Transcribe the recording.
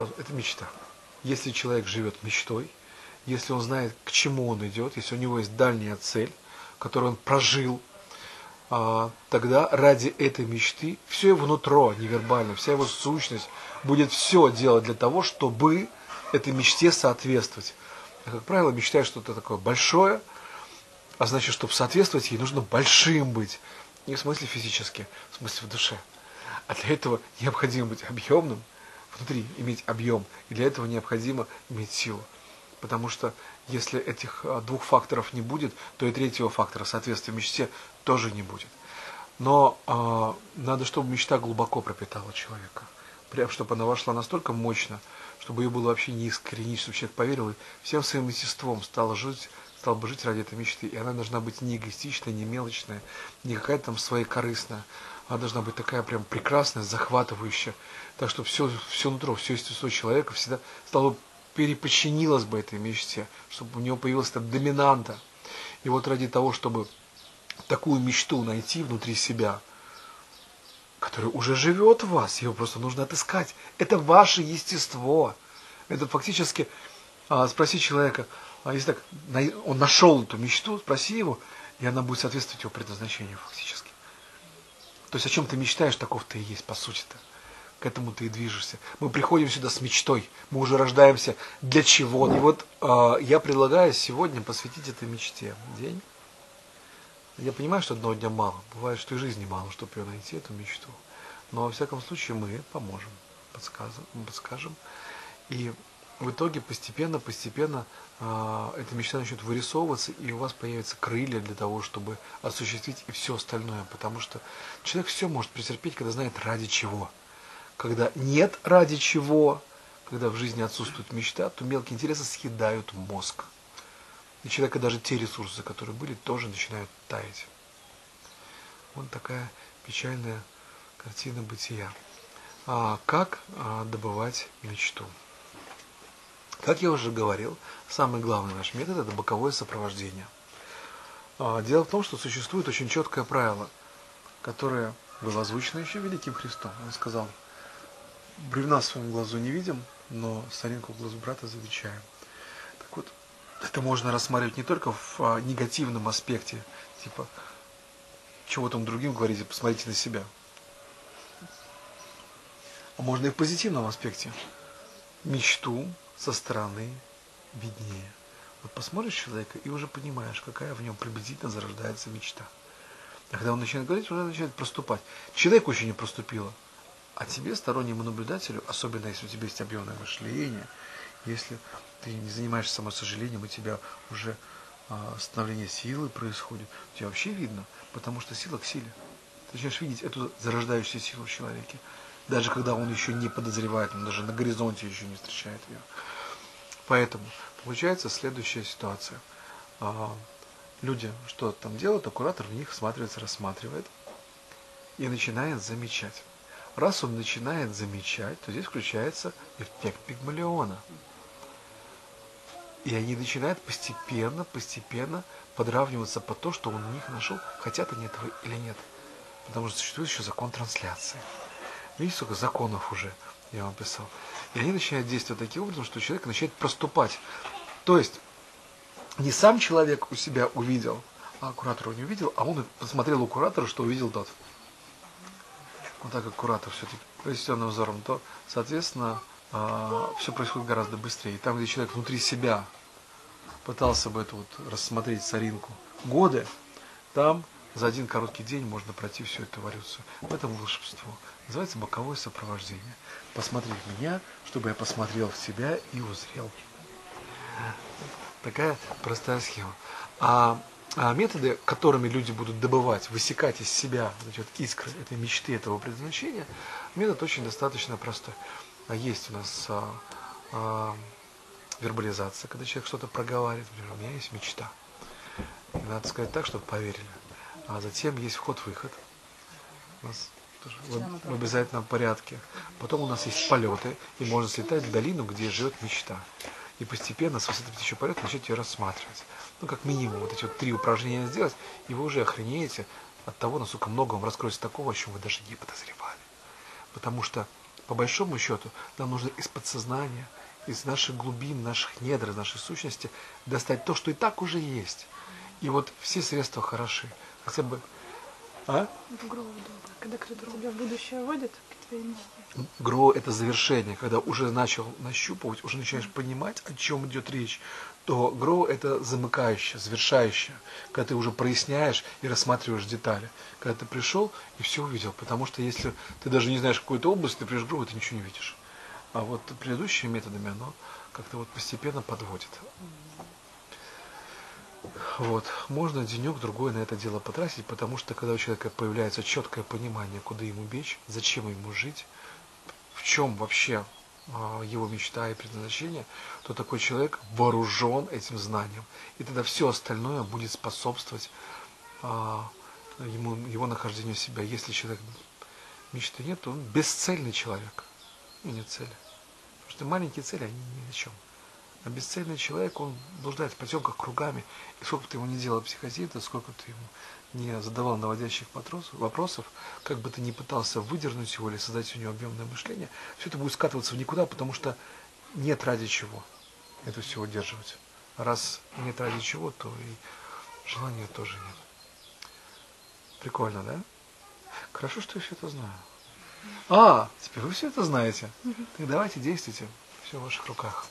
Это мечта. Если человек живет мечтой, если он знает, к чему он идет, если у него есть дальняя цель, которую он прожил, а, тогда ради этой мечты все его нутро невербально, вся его сущность будет все делать для того, чтобы этой мечте соответствовать. Я, как правило, мечтаю что-то такое большое, а значит, чтобы соответствовать ей, нужно большим быть. Не в смысле физически, в смысле в душе. А для этого необходимо быть объемным, внутри иметь объем. И для этого необходимо иметь силу. Потому что если этих а, двух факторов не будет, то и третьего фактора, соответствия мечте, тоже не будет. Но э, надо, чтобы мечта глубоко пропитала человека. Прям, чтобы она вошла настолько мощно, чтобы ее было вообще не искоренить, чтобы человек поверил и всем своим естеством стал жить, стал бы жить ради этой мечты. И она должна быть не эгоистичная, не мелочная, не какая-то там своекорыстная. Она должна быть такая прям прекрасная, захватывающая. Так что все, все нутро, все естество человека всегда стало переподчинилось бы этой мечте, чтобы у него появилась эта доминанта. И вот ради того, чтобы такую мечту найти внутри себя, которая уже живет в вас, ее просто нужно отыскать. Это ваше естество. Это фактически а, спроси человека, а если так, он нашел эту мечту, спроси его, и она будет соответствовать его предназначению фактически. То есть о чем ты мечтаешь, таков ты и есть, по сути-то. К этому ты и движешься. Мы приходим сюда с мечтой. Мы уже рождаемся для чего. И вот э, я предлагаю сегодня посвятить этой мечте день. Я понимаю, что одного дня мало. Бывает, что и жизни мало, чтобы ее найти, эту мечту. Но во всяком случае мы поможем, подскажем. подскажем. И в итоге постепенно, постепенно э, эта мечта начнет вырисовываться, и у вас появятся крылья для того, чтобы осуществить и все остальное. Потому что человек все может претерпеть, когда знает ради чего. Когда нет ради чего, когда в жизни отсутствует мечта, то мелкие интересы съедают мозг. И человека даже те ресурсы, которые были, тоже начинают таять. Вот такая печальная картина бытия. А как а, добывать мечту? Как я уже говорил, самый главный наш метод – это боковое сопровождение. А, дело в том, что существует очень четкое правило, которое было озвучено еще Великим Христом. Он сказал, бревна в своем глазу не видим, но соринку в глазу брата замечаем. Так вот, это можно рассматривать не только в а, негативном аспекте, типа, чего там другим говорите, посмотрите на себя. А можно и в позитивном аспекте. Мечту со стороны виднее. Вот посмотришь человека и уже понимаешь, какая в нем приблизительно зарождается мечта. А когда он начинает говорить, уже начинает проступать. Человеку еще не проступило. А тебе, стороннему наблюдателю, особенно если у тебя есть объемное мышление, если ты не занимаешься самосожалением, у тебя уже а, становление силы происходит, у тебя вообще видно, потому что сила к силе. Ты начинаешь видеть эту зарождающуюся силу в человеке. Даже когда он еще не подозревает, он даже на горизонте еще не встречает ее. Поэтому получается следующая ситуация. А, люди что там делают, а куратор в них всматривается, рассматривает и начинает замечать. Раз он начинает замечать, то здесь включается эффект пигмалиона. И они начинают постепенно, постепенно подравниваться по то, что он у них нашел, хотят они этого или нет. Потому что существует еще закон трансляции. Видите, сколько законов уже я вам писал. И они начинают действовать таким образом, что человек начинает проступать. То есть, не сам человек у себя увидел, а куратор его не увидел, а он посмотрел у куратора, что увидел тот. Вот так как куратор все-таки произведенным взором, то, соответственно, а, все происходит гораздо быстрее. И там, где человек внутри себя пытался бы это вот рассмотреть соринку годы, там за один короткий день можно пройти всю эту эволюцию. В этом волшебство. Называется боковое сопровождение. Посмотри в меня, чтобы я посмотрел в себя и узрел. Такая простая схема. А, а методы, которыми люди будут добывать, высекать из себя вот искры этой мечты, этого предназначения, метод очень достаточно простой. А есть у нас а, а, вербализация, когда человек что-то проговаривает, например, у меня есть мечта. И надо сказать так, чтобы поверили. А затем есть вход-выход. У нас в, в обязательном порядке. Потом у нас есть полеты, и можно слетать в долину, где живет мечта. И постепенно с высоты птичьего полета начать ее рассматривать. Ну, как минимум, вот эти вот три упражнения сделать, и вы уже охренеете от того, насколько много вам раскроется такого, о чем вы даже не подозревали. Потому что по большому счету, нам нужно из подсознания, из наших глубин, наших недр, из нашей сущности достать то, что и так уже есть. И вот все средства хороши. Хотя бы... А? В гроу долго. Когда кто-то тебя в будущее вводит к твоей мечте. Гроу – это завершение, когда уже начал нащупывать, уже начинаешь понимать, о чем идет речь, то гроу – это замыкающее, завершающее, когда ты уже проясняешь и рассматриваешь детали. Когда ты пришел и все увидел, потому что если ты даже не знаешь какую-то область, ты придешь к гроу, ты ничего не видишь. А вот предыдущими методами оно как-то вот постепенно подводит. Вот. Можно денек-другой на это дело потратить, потому что когда у человека появляется четкое понимание, куда ему бечь, зачем ему жить, в чем вообще а, его мечта и предназначение, то такой человек вооружен этим знанием. И тогда все остальное будет способствовать а, ему, его нахождению себя. Если человек мечты нет, то он бесцельный человек. И нет цели. Потому что маленькие цели, они ни о чем. А бесцельный человек, он блуждает в потемках кругами. И сколько ты ему не делал психозита, сколько ты ему не задавал наводящих вопросов, как бы ты ни пытался выдернуть его или создать у него объемное мышление, все это будет скатываться в никуда, потому что нет ради чего это все удерживать. Раз нет ради чего, то и желания тоже нет. Прикольно, да? Хорошо, что я все это знаю. А, теперь вы все это знаете. Так давайте действуйте. Все в ваших руках.